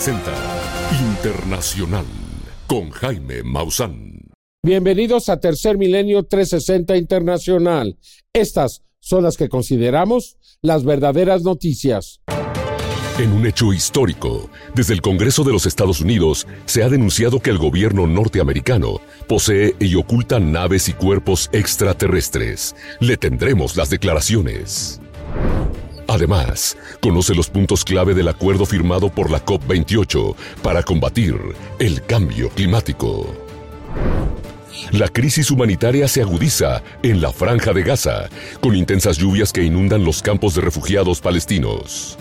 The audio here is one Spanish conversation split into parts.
Tercer Milenio 360 Internacional con Jaime Maussan. Bienvenidos a Tercer Milenio 360 Internacional. Estas son las que consideramos las verdaderas noticias. En un hecho histórico, desde el Congreso de los Estados Unidos se ha denunciado que el gobierno norteamericano posee y oculta naves y cuerpos extraterrestres. Le tendremos las declaraciones. Además, conoce los puntos clave del acuerdo firmado por la COP28 para combatir el cambio climático. La crisis humanitaria se agudiza en la franja de Gaza, con intensas lluvias que inundan los campos de refugiados palestinos.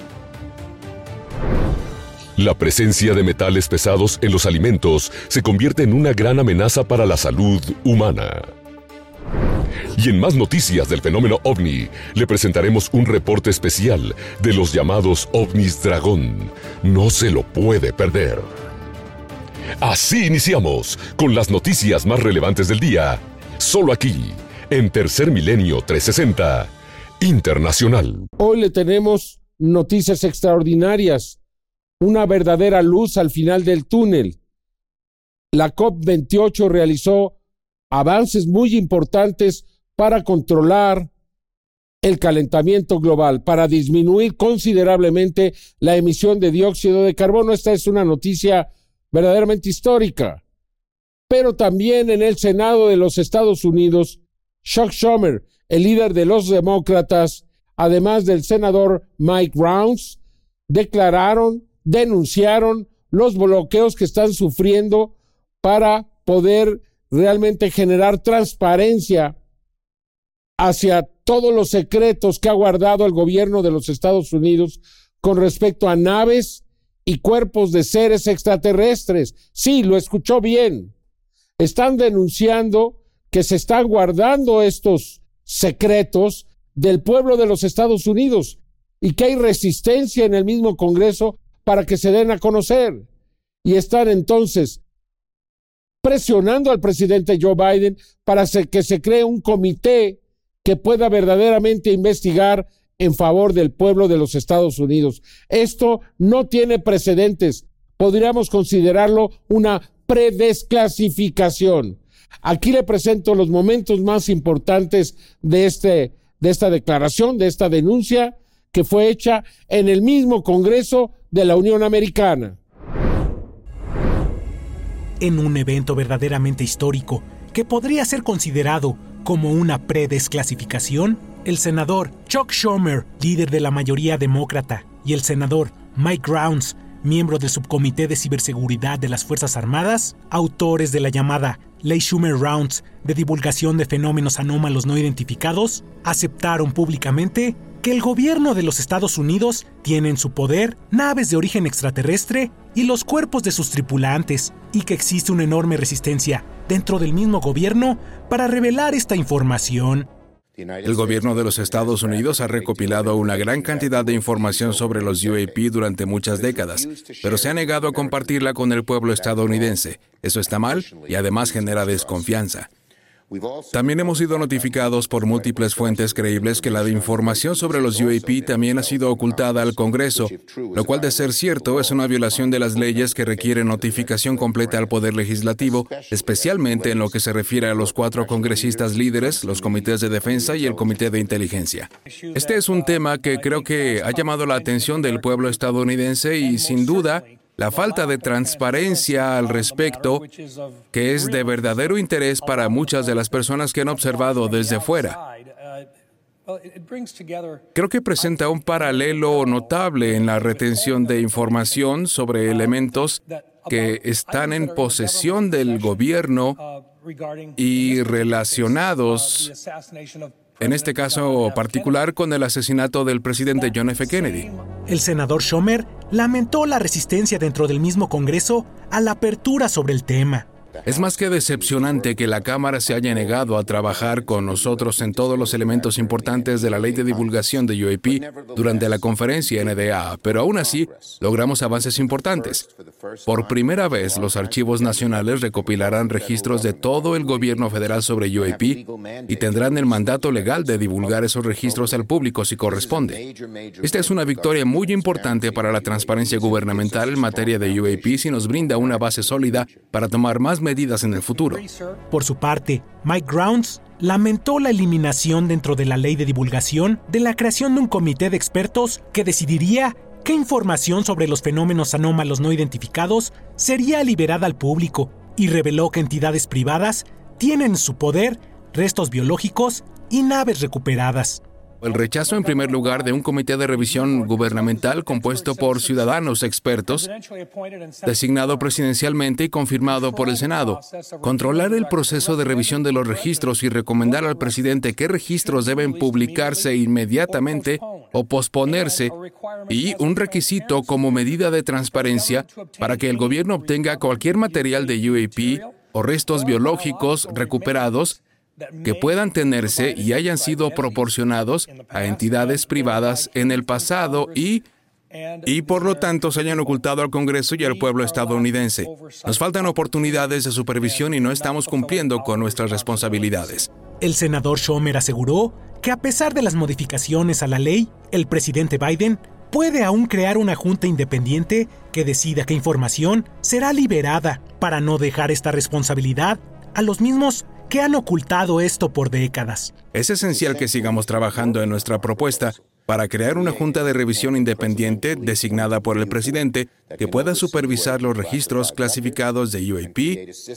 La presencia de metales pesados en los alimentos se convierte en una gran amenaza para la salud humana. Y en más noticias del fenómeno ovni, le presentaremos un reporte especial de los llamados ovnis dragón. No se lo puede perder. Así iniciamos con las noticias más relevantes del día, solo aquí, en Tercer Milenio 360 Internacional. Hoy le tenemos noticias extraordinarias, una verdadera luz al final del túnel. La COP28 realizó avances muy importantes para controlar el calentamiento global, para disminuir considerablemente la emisión de dióxido de carbono. Esta es una noticia verdaderamente histórica. Pero también en el Senado de los Estados Unidos, Chuck Schumer, el líder de los demócratas, además del senador Mike Rounds, declararon, denunciaron los bloqueos que están sufriendo para poder realmente generar transparencia hacia todos los secretos que ha guardado el gobierno de los Estados Unidos con respecto a naves y cuerpos de seres extraterrestres. Sí, lo escuchó bien. Están denunciando que se están guardando estos secretos del pueblo de los Estados Unidos y que hay resistencia en el mismo Congreso para que se den a conocer. Y están entonces presionando al presidente Joe Biden para que se cree un comité que pueda verdaderamente investigar en favor del pueblo de los Estados Unidos. Esto no tiene precedentes. Podríamos considerarlo una predesclasificación. Aquí le presento los momentos más importantes de, este, de esta declaración, de esta denuncia que fue hecha en el mismo Congreso de la Unión Americana en un evento verdaderamente histórico que podría ser considerado como una predesclasificación, el senador Chuck Schumer, líder de la mayoría demócrata, y el senador Mike Rounds, miembro del subcomité de ciberseguridad de las Fuerzas Armadas, autores de la llamada Ley Schumer Rounds de divulgación de fenómenos anómalos no identificados, aceptaron públicamente que el gobierno de los Estados Unidos tiene en su poder naves de origen extraterrestre y los cuerpos de sus tripulantes, y que existe una enorme resistencia dentro del mismo gobierno para revelar esta información. El gobierno de los Estados Unidos ha recopilado una gran cantidad de información sobre los UAP durante muchas décadas, pero se ha negado a compartirla con el pueblo estadounidense. Eso está mal y además genera desconfianza. También hemos sido notificados por múltiples fuentes creíbles que la información sobre los UAP también ha sido ocultada al Congreso, lo cual de ser cierto es una violación de las leyes que requieren notificación completa al Poder Legislativo, especialmente en lo que se refiere a los cuatro congresistas líderes, los comités de defensa y el comité de inteligencia. Este es un tema que creo que ha llamado la atención del pueblo estadounidense y sin duda la falta de transparencia al respecto, que es de verdadero interés para muchas de las personas que han observado desde fuera. Creo que presenta un paralelo notable en la retención de información sobre elementos que están en posesión del gobierno y relacionados en este caso particular con el asesinato del presidente John F. Kennedy. El senador Schomer lamentó la resistencia dentro del mismo Congreso a la apertura sobre el tema. Es más que decepcionante que la Cámara se haya negado a trabajar con nosotros en todos los elementos importantes de la ley de divulgación de UAP durante la conferencia NDA, pero aún así logramos avances importantes. Por primera vez, los archivos nacionales recopilarán registros de todo el gobierno federal sobre UAP y tendrán el mandato legal de divulgar esos registros al público si corresponde. Esta es una victoria muy importante para la transparencia gubernamental en materia de UAP si nos brinda una base sólida para tomar más medidas en el futuro. Por su parte, Mike Grounds lamentó la eliminación dentro de la ley de divulgación de la creación de un comité de expertos que decidiría qué información sobre los fenómenos anómalos no identificados sería liberada al público y reveló que entidades privadas tienen en su poder restos biológicos y naves recuperadas. El rechazo, en primer lugar, de un comité de revisión gubernamental compuesto por ciudadanos expertos, designado presidencialmente y confirmado por el Senado. Controlar el proceso de revisión de los registros y recomendar al presidente qué registros deben publicarse inmediatamente o posponerse y un requisito como medida de transparencia para que el gobierno obtenga cualquier material de UAP o restos biológicos recuperados que puedan tenerse y hayan sido proporcionados a entidades privadas en el pasado y y por lo tanto se hayan ocultado al Congreso y al pueblo estadounidense. Nos faltan oportunidades de supervisión y no estamos cumpliendo con nuestras responsabilidades. El senador Schomer aseguró que a pesar de las modificaciones a la ley, el presidente Biden puede aún crear una junta independiente que decida qué información será liberada para no dejar esta responsabilidad a los mismos que han ocultado esto por décadas. Es esencial que sigamos trabajando en nuestra propuesta para crear una junta de revisión independiente designada por el presidente que pueda supervisar los registros clasificados de UAP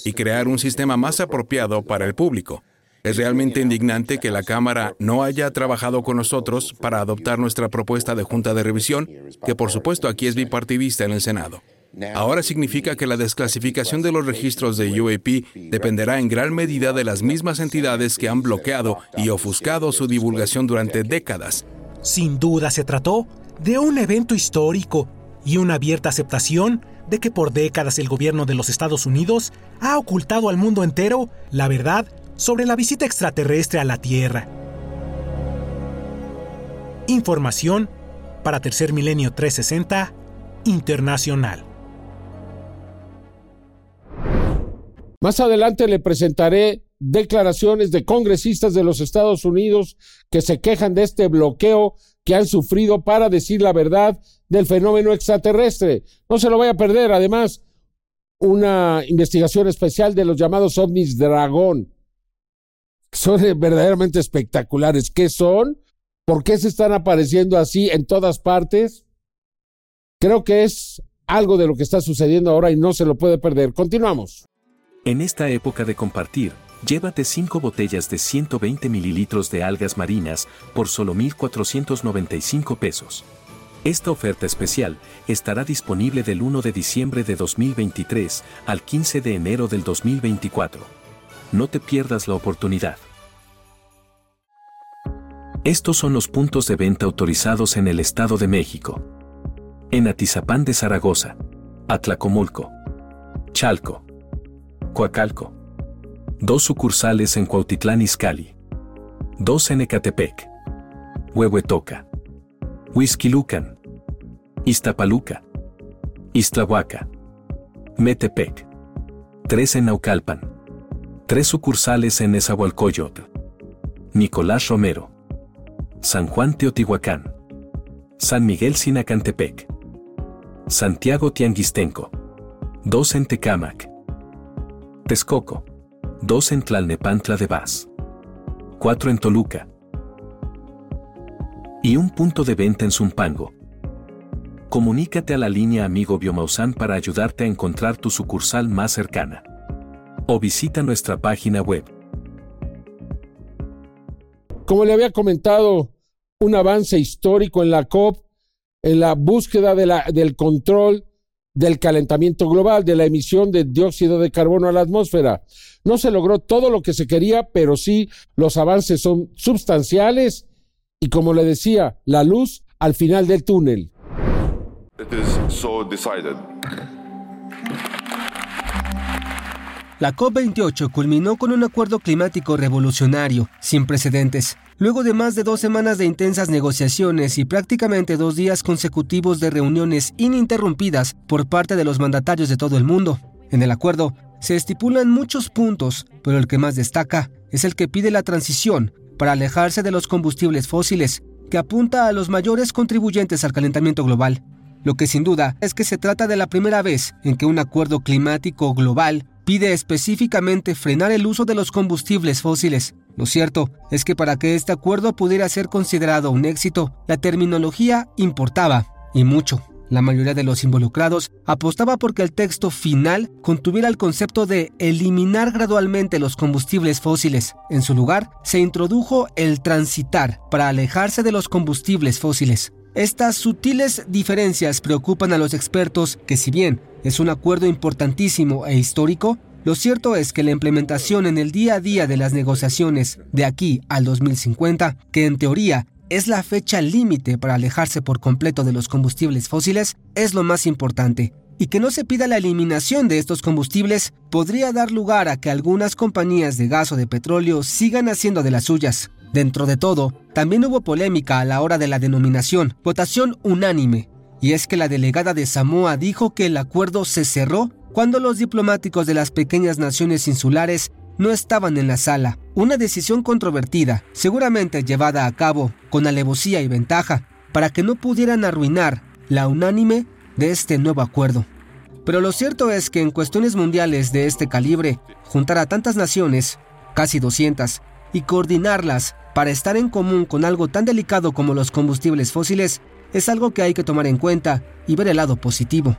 y crear un sistema más apropiado para el público. Es realmente indignante que la Cámara no haya trabajado con nosotros para adoptar nuestra propuesta de junta de revisión, que por supuesto aquí es bipartidista en el Senado. Ahora significa que la desclasificación de los registros de UAP dependerá en gran medida de las mismas entidades que han bloqueado y ofuscado su divulgación durante décadas. Sin duda se trató de un evento histórico y una abierta aceptación de que por décadas el gobierno de los Estados Unidos ha ocultado al mundo entero la verdad sobre la visita extraterrestre a la Tierra. Información para Tercer Milenio 360 Internacional. Más adelante le presentaré declaraciones de congresistas de los Estados Unidos que se quejan de este bloqueo que han sufrido para decir la verdad del fenómeno extraterrestre. No se lo vaya a perder. Además, una investigación especial de los llamados ovnis dragón. Son verdaderamente espectaculares. ¿Qué son? ¿Por qué se están apareciendo así en todas partes? Creo que es algo de lo que está sucediendo ahora y no se lo puede perder. Continuamos. En esta época de compartir, llévate 5 botellas de 120 mililitros de algas marinas por solo 1,495 pesos. Esta oferta especial estará disponible del 1 de diciembre de 2023 al 15 de enero del 2024. No te pierdas la oportunidad. Estos son los puntos de venta autorizados en el Estado de México. En Atizapán de Zaragoza, Atlacomulco, Chalco, Coacalco. Dos sucursales en Cuautitlán Izcalli. Dos en Ecatepec. Huehuetoca. Huizquilucan. Iztapaluca. Iztlahuaca. Metepec. Tres en Naucalpan. Tres sucursales en Nezahualcóyotl. Nicolás Romero. San Juan Teotihuacán. San Miguel Sinacantepec. Santiago Tianguistenco. Dos en Tecámac. Texcoco. 2 en Tlalnepantla de Vaz. 4 en Toluca. Y un punto de venta en Zumpango. Comunícate a la línea Amigo Biomausan para ayudarte a encontrar tu sucursal más cercana. O visita nuestra página web. Como le había comentado, un avance histórico en la COP, en la búsqueda del control del calentamiento global, de la emisión de dióxido de carbono a la atmósfera. No se logró todo lo que se quería, pero sí los avances son sustanciales y como le decía, la luz al final del túnel. La COP28 culminó con un acuerdo climático revolucionario, sin precedentes. Luego de más de dos semanas de intensas negociaciones y prácticamente dos días consecutivos de reuniones ininterrumpidas por parte de los mandatarios de todo el mundo. En el acuerdo se estipulan muchos puntos, pero el que más destaca es el que pide la transición para alejarse de los combustibles fósiles, que apunta a los mayores contribuyentes al calentamiento global. Lo que sin duda es que se trata de la primera vez en que un acuerdo climático global pide específicamente frenar el uso de los combustibles fósiles. Lo cierto es que para que este acuerdo pudiera ser considerado un éxito, la terminología importaba, y mucho. La mayoría de los involucrados apostaba porque el texto final contuviera el concepto de eliminar gradualmente los combustibles fósiles. En su lugar, se introdujo el transitar para alejarse de los combustibles fósiles. Estas sutiles diferencias preocupan a los expertos que si bien es un acuerdo importantísimo e histórico, lo cierto es que la implementación en el día a día de las negociaciones de aquí al 2050, que en teoría es la fecha límite para alejarse por completo de los combustibles fósiles, es lo más importante. Y que no se pida la eliminación de estos combustibles podría dar lugar a que algunas compañías de gas o de petróleo sigan haciendo de las suyas. Dentro de todo, también hubo polémica a la hora de la denominación, votación unánime, y es que la delegada de Samoa dijo que el acuerdo se cerró cuando los diplomáticos de las pequeñas naciones insulares no estaban en la sala. Una decisión controvertida, seguramente llevada a cabo con alevosía y ventaja, para que no pudieran arruinar la unánime de este nuevo acuerdo. Pero lo cierto es que en cuestiones mundiales de este calibre, juntar a tantas naciones, casi 200, y coordinarlas para estar en común con algo tan delicado como los combustibles fósiles, es algo que hay que tomar en cuenta y ver el lado positivo.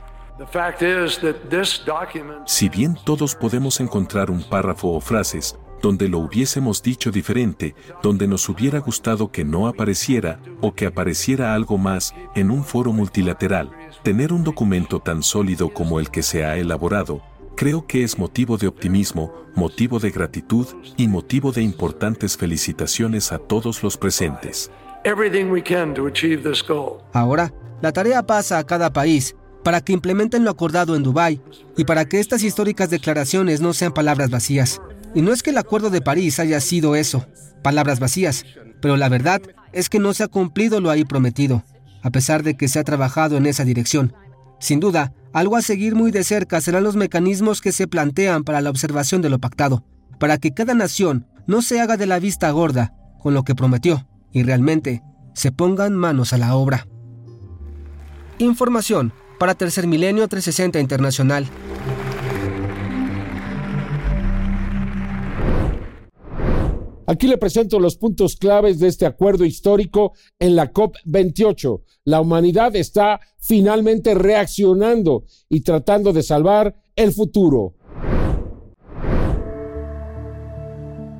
Si bien todos podemos encontrar un párrafo o frases donde lo hubiésemos dicho diferente, donde nos hubiera gustado que no apareciera o que apareciera algo más en un foro multilateral, tener un documento tan sólido como el que se ha elaborado, creo que es motivo de optimismo, motivo de gratitud y motivo de importantes felicitaciones a todos los presentes. Ahora, la tarea pasa a cada país para que implementen lo acordado en Dubái y para que estas históricas declaraciones no sean palabras vacías. Y no es que el Acuerdo de París haya sido eso, palabras vacías, pero la verdad es que no se ha cumplido lo ahí prometido, a pesar de que se ha trabajado en esa dirección. Sin duda, algo a seguir muy de cerca serán los mecanismos que se plantean para la observación de lo pactado, para que cada nación no se haga de la vista gorda con lo que prometió y realmente se pongan manos a la obra. Información para Tercer Milenio 360 Internacional. Aquí le presento los puntos claves de este acuerdo histórico en la COP28. La humanidad está finalmente reaccionando y tratando de salvar el futuro.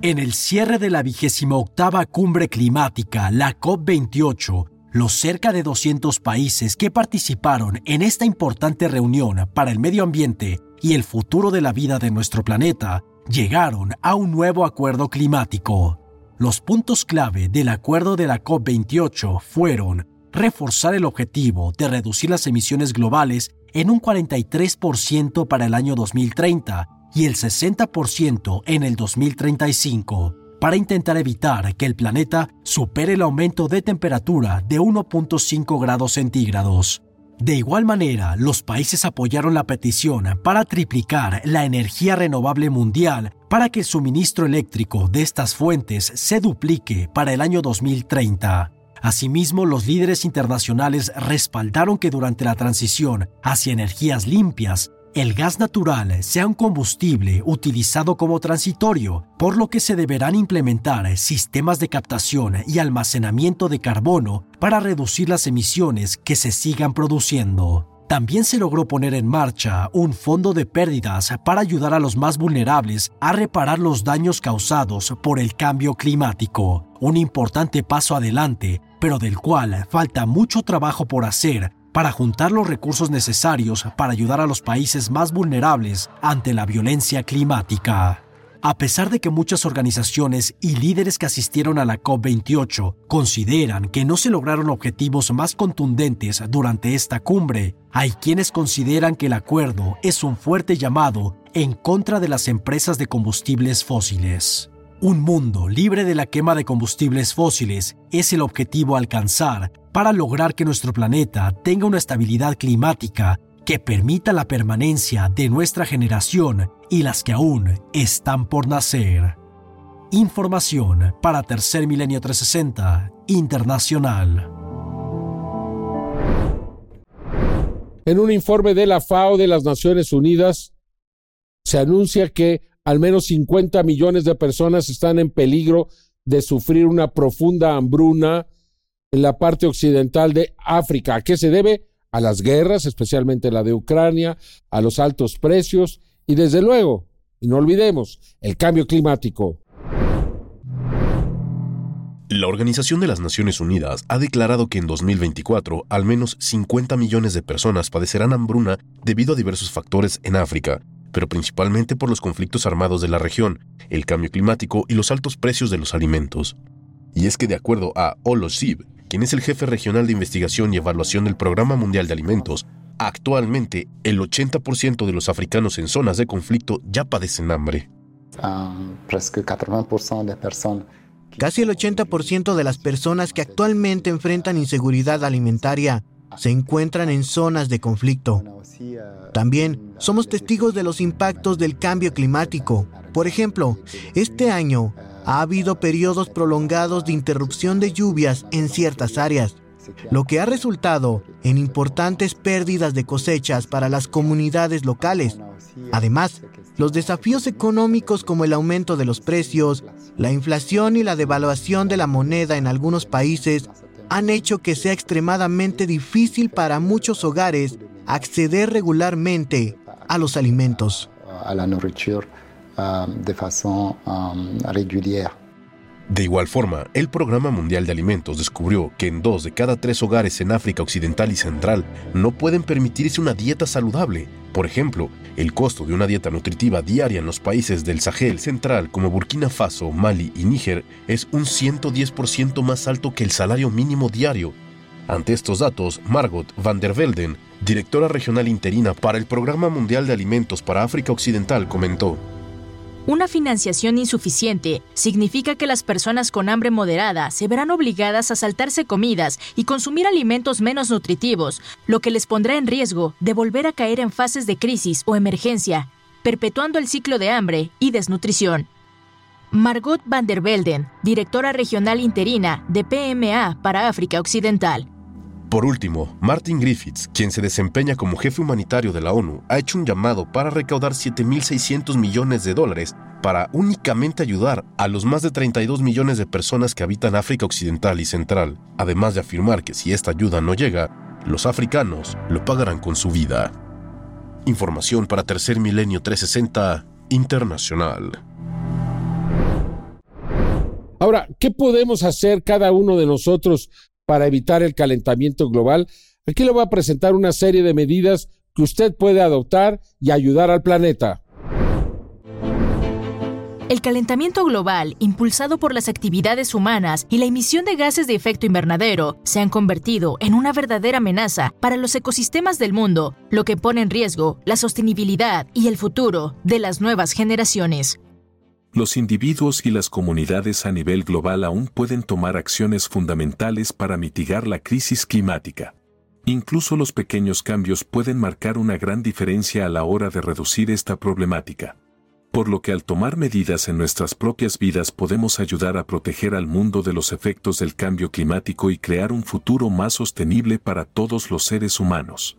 En el cierre de la vigésima octava cumbre climática, la COP28, los cerca de 200 países que participaron en esta importante reunión para el medio ambiente y el futuro de la vida de nuestro planeta llegaron a un nuevo acuerdo climático. Los puntos clave del acuerdo de la COP28 fueron reforzar el objetivo de reducir las emisiones globales en un 43% para el año 2030 y el 60% en el 2035 para intentar evitar que el planeta supere el aumento de temperatura de 1.5 grados centígrados. De igual manera, los países apoyaron la petición para triplicar la energía renovable mundial para que el suministro eléctrico de estas fuentes se duplique para el año 2030. Asimismo, los líderes internacionales respaldaron que durante la transición hacia energías limpias, el gas natural sea un combustible utilizado como transitorio, por lo que se deberán implementar sistemas de captación y almacenamiento de carbono para reducir las emisiones que se sigan produciendo. También se logró poner en marcha un fondo de pérdidas para ayudar a los más vulnerables a reparar los daños causados por el cambio climático, un importante paso adelante, pero del cual falta mucho trabajo por hacer para juntar los recursos necesarios para ayudar a los países más vulnerables ante la violencia climática. A pesar de que muchas organizaciones y líderes que asistieron a la COP28 consideran que no se lograron objetivos más contundentes durante esta cumbre, hay quienes consideran que el acuerdo es un fuerte llamado en contra de las empresas de combustibles fósiles. Un mundo libre de la quema de combustibles fósiles es el objetivo a alcanzar para lograr que nuestro planeta tenga una estabilidad climática que permita la permanencia de nuestra generación y las que aún están por nacer. Información para Tercer Milenio 360 Internacional. En un informe de la FAO de las Naciones Unidas, se anuncia que al menos 50 millones de personas están en peligro de sufrir una profunda hambruna en la parte occidental de África. ¿A qué se debe? A las guerras, especialmente la de Ucrania, a los altos precios y desde luego, y no olvidemos, el cambio climático. La Organización de las Naciones Unidas ha declarado que en 2024 al menos 50 millones de personas padecerán hambruna debido a diversos factores en África, pero principalmente por los conflictos armados de la región, el cambio climático y los altos precios de los alimentos. Y es que de acuerdo a Olo Sib, quien es el jefe regional de investigación y evaluación del Programa Mundial de Alimentos, actualmente el 80% de los africanos en zonas de conflicto ya padecen hambre. Casi el 80% de las personas que actualmente enfrentan inseguridad alimentaria se encuentran en zonas de conflicto. También somos testigos de los impactos del cambio climático. Por ejemplo, este año ha habido periodos prolongados de interrupción de lluvias en ciertas áreas, lo que ha resultado en importantes pérdidas de cosechas para las comunidades locales. Además, los desafíos económicos como el aumento de los precios, la inflación y la devaluación de la moneda en algunos países han hecho que sea extremadamente difícil para muchos hogares acceder regularmente a los alimentos. De igual forma, el Programa Mundial de Alimentos descubrió que en dos de cada tres hogares en África Occidental y Central no pueden permitirse una dieta saludable. Por ejemplo, el costo de una dieta nutritiva diaria en los países del Sahel Central como Burkina Faso, Mali y Níger es un 110% más alto que el salario mínimo diario. Ante estos datos, Margot van der Velden, directora regional interina para el Programa Mundial de Alimentos para África Occidental, comentó. Una financiación insuficiente significa que las personas con hambre moderada se verán obligadas a saltarse comidas y consumir alimentos menos nutritivos, lo que les pondrá en riesgo de volver a caer en fases de crisis o emergencia, perpetuando el ciclo de hambre y desnutrición. Margot van der Velden, directora regional interina de PMA para África Occidental. Por último, Martin Griffiths, quien se desempeña como jefe humanitario de la ONU, ha hecho un llamado para recaudar 7.600 millones de dólares para únicamente ayudar a los más de 32 millones de personas que habitan África Occidental y Central, además de afirmar que si esta ayuda no llega, los africanos lo pagarán con su vida. Información para Tercer Milenio 360 Internacional. Ahora, ¿qué podemos hacer cada uno de nosotros para evitar el calentamiento global, aquí le voy a presentar una serie de medidas que usted puede adoptar y ayudar al planeta. El calentamiento global, impulsado por las actividades humanas y la emisión de gases de efecto invernadero, se han convertido en una verdadera amenaza para los ecosistemas del mundo, lo que pone en riesgo la sostenibilidad y el futuro de las nuevas generaciones los individuos y las comunidades a nivel global aún pueden tomar acciones fundamentales para mitigar la crisis climática. Incluso los pequeños cambios pueden marcar una gran diferencia a la hora de reducir esta problemática. Por lo que al tomar medidas en nuestras propias vidas podemos ayudar a proteger al mundo de los efectos del cambio climático y crear un futuro más sostenible para todos los seres humanos.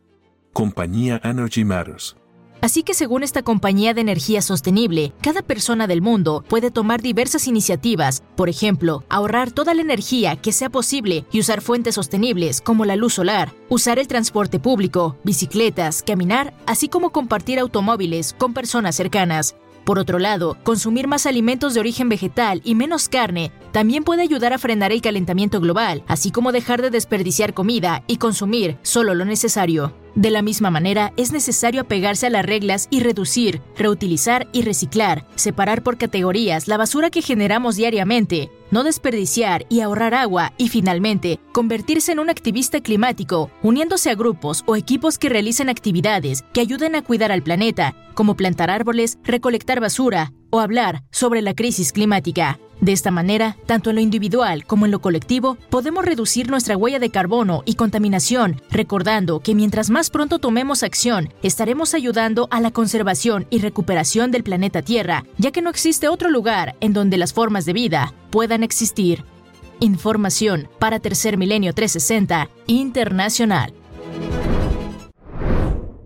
Compañía Energy Matters Así que según esta compañía de energía sostenible, cada persona del mundo puede tomar diversas iniciativas, por ejemplo, ahorrar toda la energía que sea posible y usar fuentes sostenibles como la luz solar, usar el transporte público, bicicletas, caminar, así como compartir automóviles con personas cercanas. Por otro lado, consumir más alimentos de origen vegetal y menos carne también puede ayudar a frenar el calentamiento global, así como dejar de desperdiciar comida y consumir solo lo necesario. De la misma manera, es necesario apegarse a las reglas y reducir, reutilizar y reciclar, separar por categorías la basura que generamos diariamente, no desperdiciar y ahorrar agua y finalmente convertirse en un activista climático, uniéndose a grupos o equipos que realicen actividades que ayuden a cuidar al planeta, como plantar árboles, recolectar basura o hablar sobre la crisis climática. De esta manera, tanto en lo individual como en lo colectivo, podemos reducir nuestra huella de carbono y contaminación, recordando que mientras más pronto tomemos acción, estaremos ayudando a la conservación y recuperación del planeta Tierra, ya que no existe otro lugar en donde las formas de vida puedan existir. Información para Tercer Milenio 360 Internacional.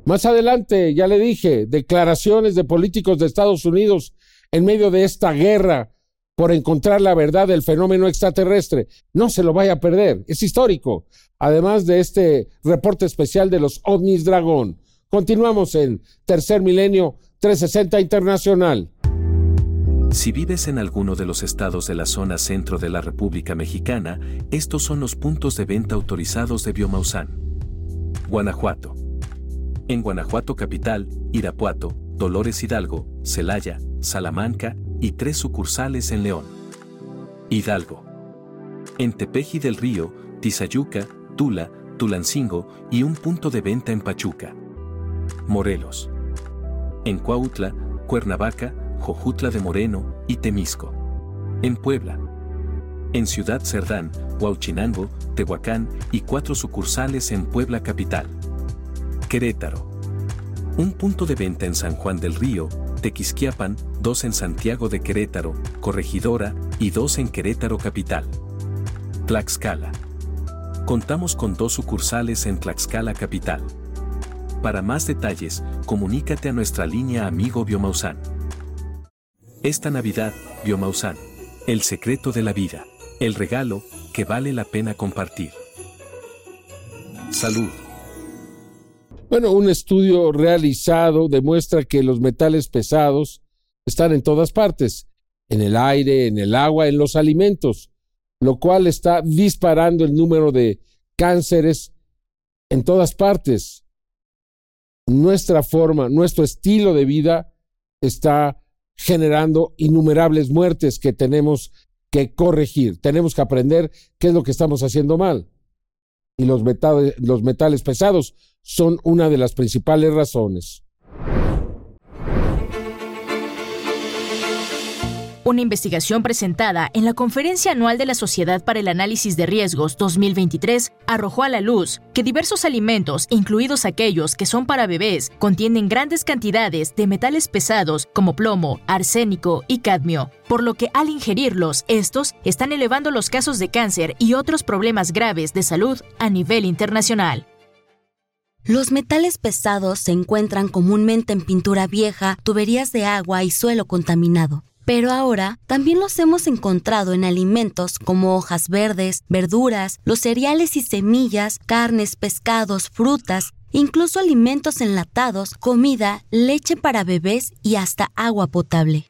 Más adelante, ya le dije, declaraciones de políticos de Estados Unidos en medio de esta guerra por encontrar la verdad del fenómeno extraterrestre. No se lo vaya a perder, es histórico. Además de este reporte especial de los ovnis dragón. Continuamos en Tercer Milenio 360 Internacional. Si vives en alguno de los estados de la zona centro de la República Mexicana, estos son los puntos de venta autorizados de Biomausan. Guanajuato. En Guanajuato capital, Irapuato, Dolores Hidalgo, Celaya, Salamanca, y tres sucursales en León. Hidalgo. En Tepeji del Río, Tizayuca, Tula, Tulancingo y un punto de venta en Pachuca. Morelos. En Cuautla, Cuernavaca, Jojutla de Moreno y Temisco. En Puebla. En Ciudad Cerdán, Huauchinango, Tehuacán y cuatro sucursales en Puebla Capital. Querétaro. Un punto de venta en San Juan del Río, Tequisquiapan, dos en Santiago de Querétaro, Corregidora, y dos en Querétaro Capital. Tlaxcala. Contamos con dos sucursales en Tlaxcala Capital. Para más detalles, comunícate a nuestra línea Amigo Biomausan. Esta Navidad, Biomausan. El secreto de la vida. El regalo que vale la pena compartir. Salud. Bueno, un estudio realizado demuestra que los metales pesados están en todas partes, en el aire, en el agua, en los alimentos, lo cual está disparando el número de cánceres en todas partes. Nuestra forma, nuestro estilo de vida está generando innumerables muertes que tenemos que corregir. Tenemos que aprender qué es lo que estamos haciendo mal. Y los metales, los metales pesados son una de las principales razones. Una investigación presentada en la Conferencia Anual de la Sociedad para el Análisis de Riesgos 2023 arrojó a la luz que diversos alimentos, incluidos aquellos que son para bebés, contienen grandes cantidades de metales pesados como plomo, arsénico y cadmio, por lo que al ingerirlos, estos están elevando los casos de cáncer y otros problemas graves de salud a nivel internacional. Los metales pesados se encuentran comúnmente en pintura vieja, tuberías de agua y suelo contaminado. Pero ahora también los hemos encontrado en alimentos como hojas verdes, verduras, los cereales y semillas, carnes, pescados, frutas, incluso alimentos enlatados, comida, leche para bebés y hasta agua potable.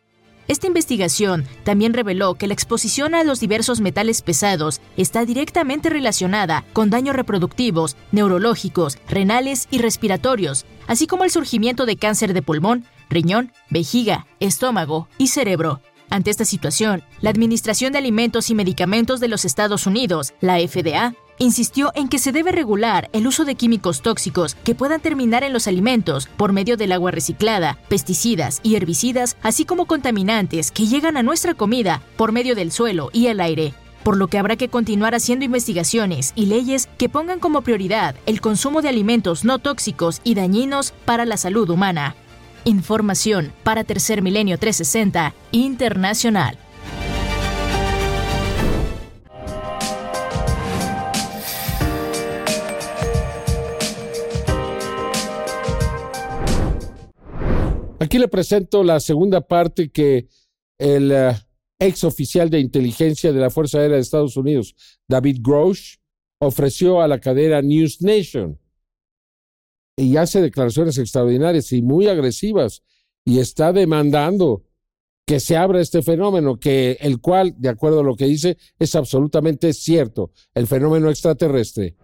Esta investigación también reveló que la exposición a los diversos metales pesados está directamente relacionada con daños reproductivos, neurológicos, renales y respiratorios, así como el surgimiento de cáncer de pulmón, riñón, vejiga, estómago y cerebro. Ante esta situación, la Administración de Alimentos y Medicamentos de los Estados Unidos, la FDA, insistió en que se debe regular el uso de químicos tóxicos que puedan terminar en los alimentos por medio del agua reciclada, pesticidas y herbicidas, así como contaminantes que llegan a nuestra comida por medio del suelo y el aire por lo que habrá que continuar haciendo investigaciones y leyes que pongan como prioridad el consumo de alimentos no tóxicos y dañinos para la salud humana. Información para Tercer Milenio 360 Internacional. Aquí le presento la segunda parte que el eh, ex oficial de inteligencia de la Fuerza Aérea de Estados Unidos, David Grosh, ofreció a la cadena News Nation. Y hace declaraciones extraordinarias y muy agresivas y está demandando que se abra este fenómeno, que el cual, de acuerdo a lo que dice, es absolutamente cierto, el fenómeno extraterrestre.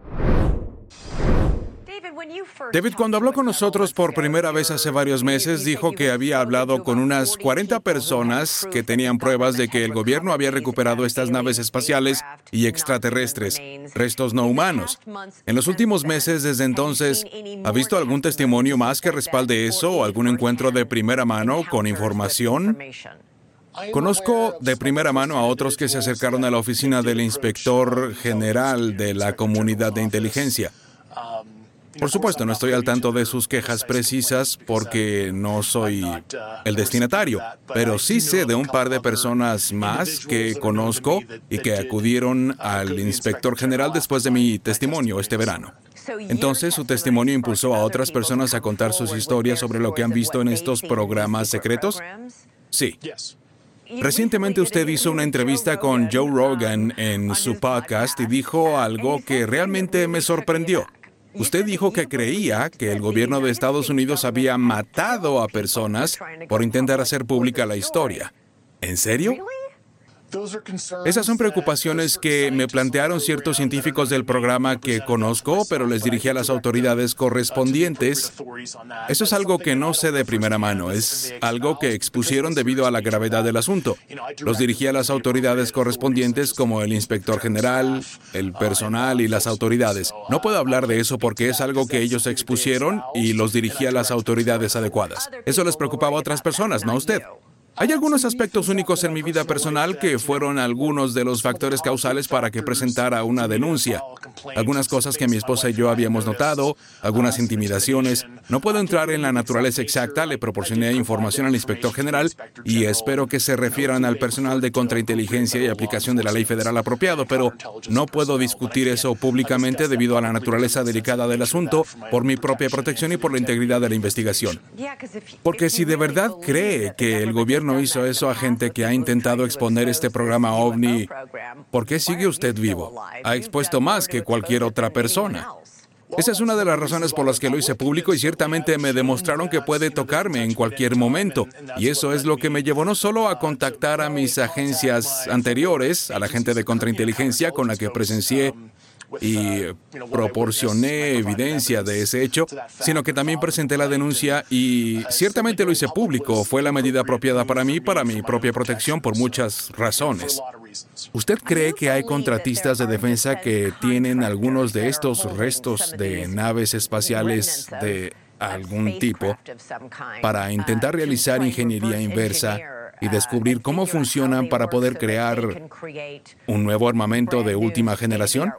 David, cuando habló con nosotros por primera vez hace varios meses, dijo que había hablado con unas 40 personas que tenían pruebas de que el gobierno había recuperado estas naves espaciales y extraterrestres, restos no humanos. En los últimos meses, desde entonces, ¿ha visto algún testimonio más que respalde eso o algún encuentro de primera mano con información? Conozco de primera mano a otros que se acercaron a la oficina del inspector general de la comunidad de inteligencia. Por supuesto, no estoy al tanto de sus quejas precisas porque no soy el destinatario, pero sí sé de un par de personas más que conozco y que acudieron al inspector general después de mi testimonio este verano. Entonces, su testimonio impulsó a otras personas a contar sus historias sobre lo que han visto en estos programas secretos. Sí. Recientemente usted hizo una entrevista con Joe Rogan en su podcast y dijo algo que realmente me sorprendió. Usted dijo que creía que el gobierno de Estados Unidos había matado a personas por intentar hacer pública la historia. ¿En serio? Esas son preocupaciones que me plantearon ciertos científicos del programa que conozco, pero les dirigí a las autoridades correspondientes. Eso es algo que no sé de primera mano, es algo que expusieron debido a la gravedad del asunto. Los dirigí a las autoridades correspondientes como el inspector general, el personal y las autoridades. No puedo hablar de eso porque es algo que ellos expusieron y los dirigí a las autoridades adecuadas. Eso les preocupaba a otras personas, no a usted. Hay algunos aspectos únicos en mi vida personal que fueron algunos de los factores causales para que presentara una denuncia. Algunas cosas que mi esposa y yo habíamos notado, algunas intimidaciones. No puedo entrar en la naturaleza exacta, le proporcioné información al inspector general y espero que se refieran al personal de contrainteligencia y aplicación de la ley federal apropiado, pero no puedo discutir eso públicamente debido a la naturaleza delicada del asunto, por mi propia protección y por la integridad de la investigación. Porque si de verdad cree que el gobierno no hizo eso a gente que ha intentado exponer este programa ovni, ¿por qué sigue usted vivo? Ha expuesto más que cualquier otra persona. Esa es una de las razones por las que lo hice público y ciertamente me demostraron que puede tocarme en cualquier momento. Y eso es lo que me llevó no solo a contactar a mis agencias anteriores, a la gente de contrainteligencia con la que presencié y proporcioné evidencia de ese hecho, sino que también presenté la denuncia y ciertamente lo hice público. Fue la medida apropiada para mí, para mi propia protección, por muchas razones. ¿Usted cree que hay contratistas de defensa que tienen algunos de estos restos de naves espaciales de algún tipo para intentar realizar ingeniería inversa y descubrir cómo funcionan para poder crear un nuevo armamento de última generación?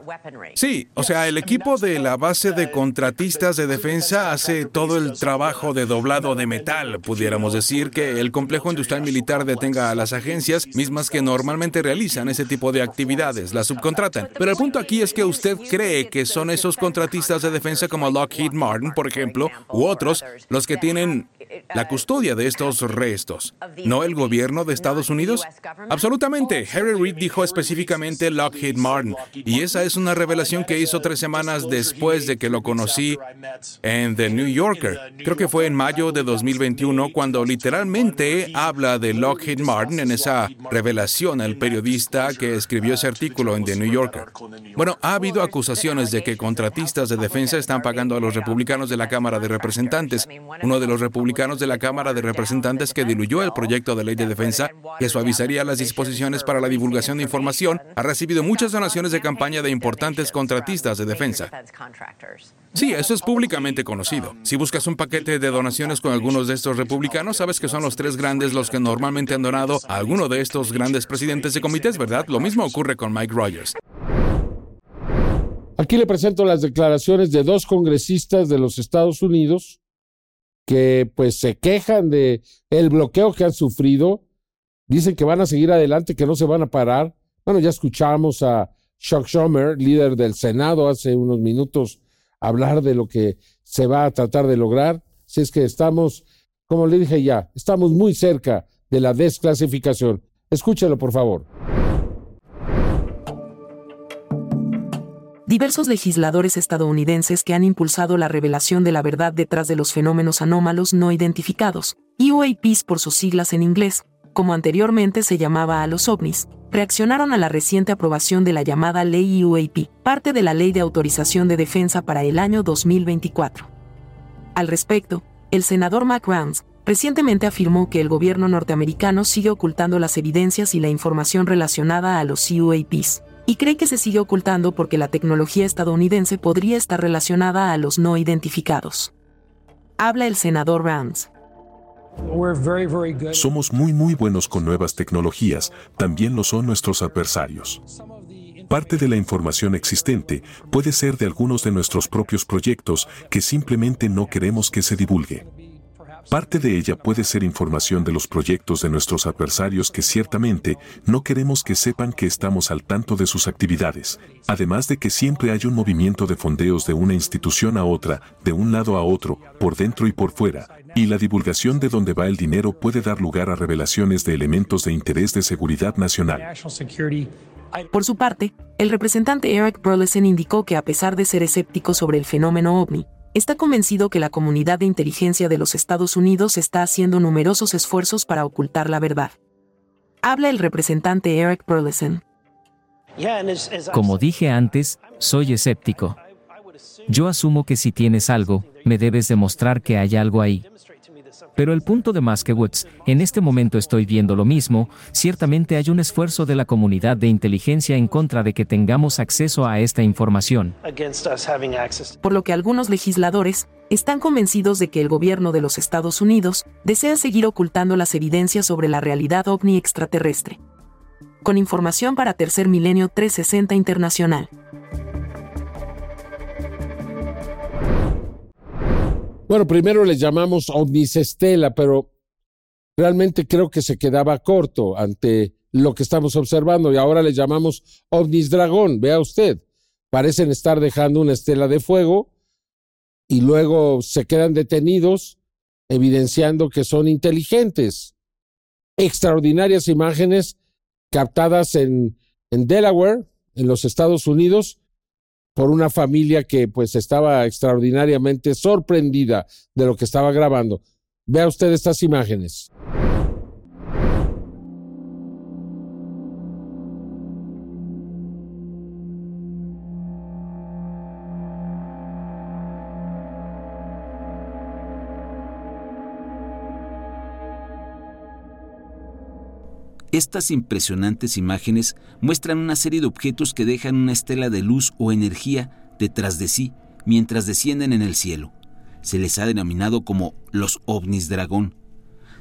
Sí, o sea, el equipo de la base de contratistas de defensa hace todo el trabajo de doblado de metal. Pudiéramos decir que el complejo industrial militar detenga a las agencias mismas que normalmente realizan ese tipo de actividades, las subcontratan. Pero el punto aquí es que usted cree que son esos contratistas de defensa como Lockheed Martin, por ejemplo, u otros, los que tienen la custodia de estos restos, no el gobierno de Estados Unidos? Absolutamente. Harry Reid dijo específicamente Lockheed Martin, y esa es una revelación que hizo tres semanas después de que lo conocí en The New Yorker. Creo que fue en mayo de 2021 cuando literalmente habla de Lockheed Martin en esa revelación al periodista que escribió ese artículo en The New Yorker. Bueno, ha habido acusaciones de que contratistas de defensa están pagando a los republicanos de la Cámara de Representantes. Uno de los republicanos de la Cámara de Representantes que diluyó el proyecto de ley de defensa que suavizaría las disposiciones para la divulgación de información ha recibido muchas donaciones de campaña de importantes contratistas de defensa. Sí, eso es públicamente conocido. Si buscas un paquete de donaciones con algunos de estos republicanos, sabes que son los tres grandes los que normalmente han donado a alguno de estos grandes presidentes de comités, ¿verdad? Lo mismo ocurre con Mike Rogers. Aquí le presento las declaraciones de dos congresistas de los Estados Unidos que pues se quejan de el bloqueo que han sufrido, dicen que van a seguir adelante, que no se van a parar. Bueno, ya escuchamos a Chuck Schumer, líder del Senado, hace unos minutos hablar de lo que se va a tratar de lograr. Si es que estamos, como le dije ya, estamos muy cerca de la desclasificación. Escúchelo, por favor. Diversos legisladores estadounidenses que han impulsado la revelación de la verdad detrás de los fenómenos anómalos no identificados, UAPs por sus siglas en inglés, como anteriormente se llamaba a los ovnis, reaccionaron a la reciente aprobación de la llamada Ley UAP, parte de la Ley de Autorización de Defensa para el año 2024. Al respecto, el senador Mac Rounds recientemente afirmó que el gobierno norteamericano sigue ocultando las evidencias y la información relacionada a los UAPs, y cree que se sigue ocultando porque la tecnología estadounidense podría estar relacionada a los no identificados. Habla el senador Rounds. Somos muy muy buenos con nuevas tecnologías, también lo son nuestros adversarios. Parte de la información existente puede ser de algunos de nuestros propios proyectos que simplemente no queremos que se divulgue. Parte de ella puede ser información de los proyectos de nuestros adversarios que ciertamente no queremos que sepan que estamos al tanto de sus actividades, además de que siempre hay un movimiento de fondeos de una institución a otra, de un lado a otro, por dentro y por fuera, y la divulgación de dónde va el dinero puede dar lugar a revelaciones de elementos de interés de seguridad nacional. Por su parte, el representante Eric Burleson indicó que a pesar de ser escéptico sobre el fenómeno ovni, está convencido que la comunidad de inteligencia de los Estados Unidos está haciendo numerosos esfuerzos para ocultar la verdad. Habla el representante Eric Burleson. Como dije antes, soy escéptico. Yo asumo que si tienes algo, me debes demostrar que hay algo ahí. Pero el punto de más que Woods, en este momento estoy viendo lo mismo, ciertamente hay un esfuerzo de la comunidad de inteligencia en contra de que tengamos acceso a esta información. Por lo que algunos legisladores están convencidos de que el gobierno de los Estados Unidos desea seguir ocultando las evidencias sobre la realidad ovni extraterrestre. Con información para Tercer Milenio 360 Internacional. Bueno, primero les llamamos ovnis estela, pero realmente creo que se quedaba corto ante lo que estamos observando y ahora les llamamos ovnis dragón. Vea usted, parecen estar dejando una estela de fuego y luego se quedan detenidos evidenciando que son inteligentes. Extraordinarias imágenes captadas en, en Delaware, en los Estados Unidos, por una familia que pues estaba extraordinariamente sorprendida de lo que estaba grabando. Vea usted estas imágenes. Estas impresionantes imágenes muestran una serie de objetos que dejan una estela de luz o energía detrás de sí mientras descienden en el cielo. Se les ha denominado como los ovnis dragón.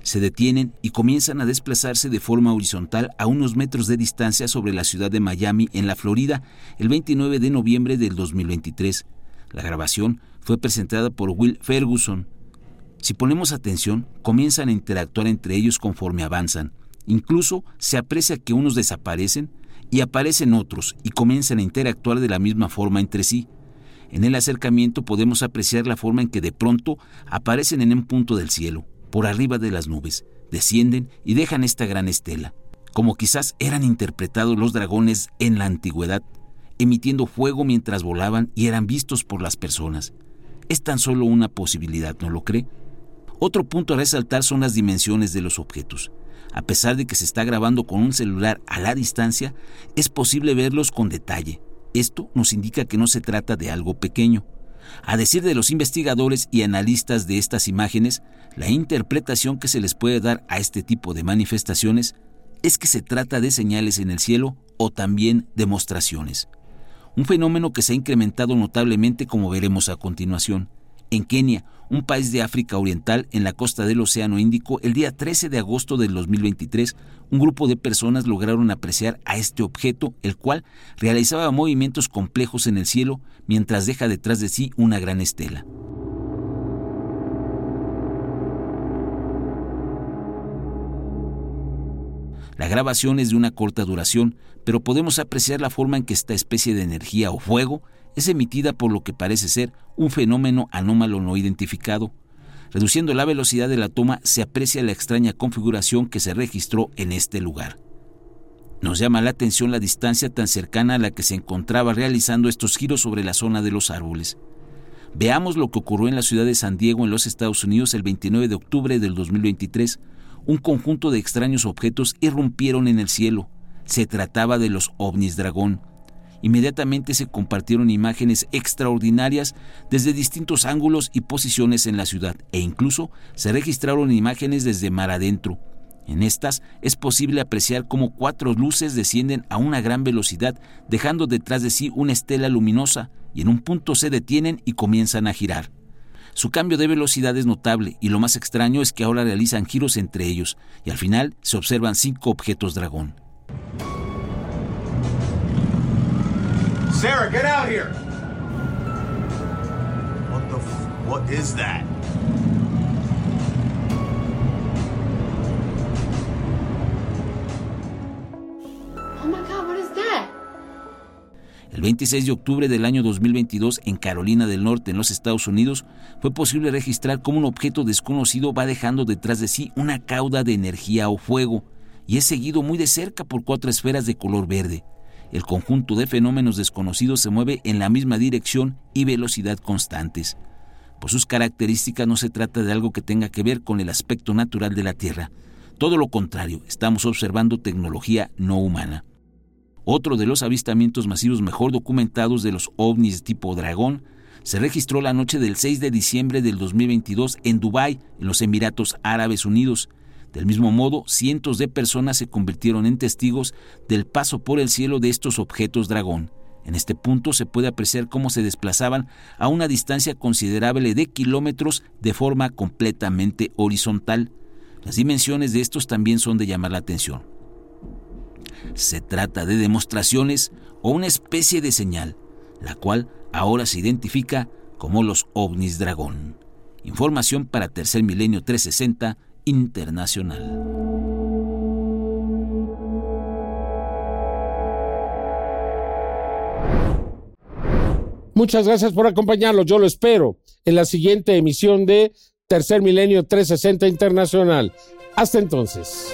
Se detienen y comienzan a desplazarse de forma horizontal a unos metros de distancia sobre la ciudad de Miami, en la Florida, el 29 de noviembre del 2023. La grabación fue presentada por Will Ferguson. Si ponemos atención, comienzan a interactuar entre ellos conforme avanzan. Incluso se aprecia que unos desaparecen y aparecen otros y comienzan a interactuar de la misma forma entre sí. En el acercamiento podemos apreciar la forma en que de pronto aparecen en un punto del cielo, por arriba de las nubes, descienden y dejan esta gran estela, como quizás eran interpretados los dragones en la antigüedad, emitiendo fuego mientras volaban y eran vistos por las personas. Es tan solo una posibilidad, ¿no lo cree? Otro punto a resaltar son las dimensiones de los objetos. A pesar de que se está grabando con un celular a la distancia, es posible verlos con detalle. Esto nos indica que no se trata de algo pequeño. A decir de los investigadores y analistas de estas imágenes, la interpretación que se les puede dar a este tipo de manifestaciones es que se trata de señales en el cielo o también demostraciones. Un fenómeno que se ha incrementado notablemente como veremos a continuación. En Kenia, un país de África Oriental en la costa del Océano Índico, el día 13 de agosto del 2023, un grupo de personas lograron apreciar a este objeto, el cual realizaba movimientos complejos en el cielo mientras deja detrás de sí una gran estela. La grabación es de una corta duración, pero podemos apreciar la forma en que esta especie de energía o fuego es emitida por lo que parece ser un fenómeno anómalo no identificado. Reduciendo la velocidad de la toma se aprecia la extraña configuración que se registró en este lugar. Nos llama la atención la distancia tan cercana a la que se encontraba realizando estos giros sobre la zona de los árboles. Veamos lo que ocurrió en la ciudad de San Diego, en los Estados Unidos, el 29 de octubre del 2023. Un conjunto de extraños objetos irrumpieron en el cielo. Se trataba de los ovnis dragón inmediatamente se compartieron imágenes extraordinarias desde distintos ángulos y posiciones en la ciudad e incluso se registraron imágenes desde mar adentro. En estas es posible apreciar cómo cuatro luces descienden a una gran velocidad dejando detrás de sí una estela luminosa y en un punto se detienen y comienzan a girar. Su cambio de velocidad es notable y lo más extraño es que ahora realizan giros entre ellos y al final se observan cinco objetos dragón. Sarah, get out here. What the f what is that? Oh my god, what is that? El 26 de octubre del año 2022 en Carolina del Norte, en los Estados Unidos, fue posible registrar cómo un objeto desconocido va dejando detrás de sí una cauda de energía o fuego y es seguido muy de cerca por cuatro esferas de color verde el conjunto de fenómenos desconocidos se mueve en la misma dirección y velocidad constantes. Por sus características no se trata de algo que tenga que ver con el aspecto natural de la Tierra. Todo lo contrario, estamos observando tecnología no humana. Otro de los avistamientos masivos mejor documentados de los ovnis tipo dragón se registró la noche del 6 de diciembre del 2022 en Dubái, en los Emiratos Árabes Unidos, del mismo modo, cientos de personas se convirtieron en testigos del paso por el cielo de estos objetos dragón. En este punto se puede apreciar cómo se desplazaban a una distancia considerable de kilómetros de forma completamente horizontal. Las dimensiones de estos también son de llamar la atención. Se trata de demostraciones o una especie de señal, la cual ahora se identifica como los ovnis dragón. Información para Tercer Milenio 360 internacional. Muchas gracias por acompañarnos. Yo lo espero en la siguiente emisión de Tercer Milenio 360 Internacional. Hasta entonces.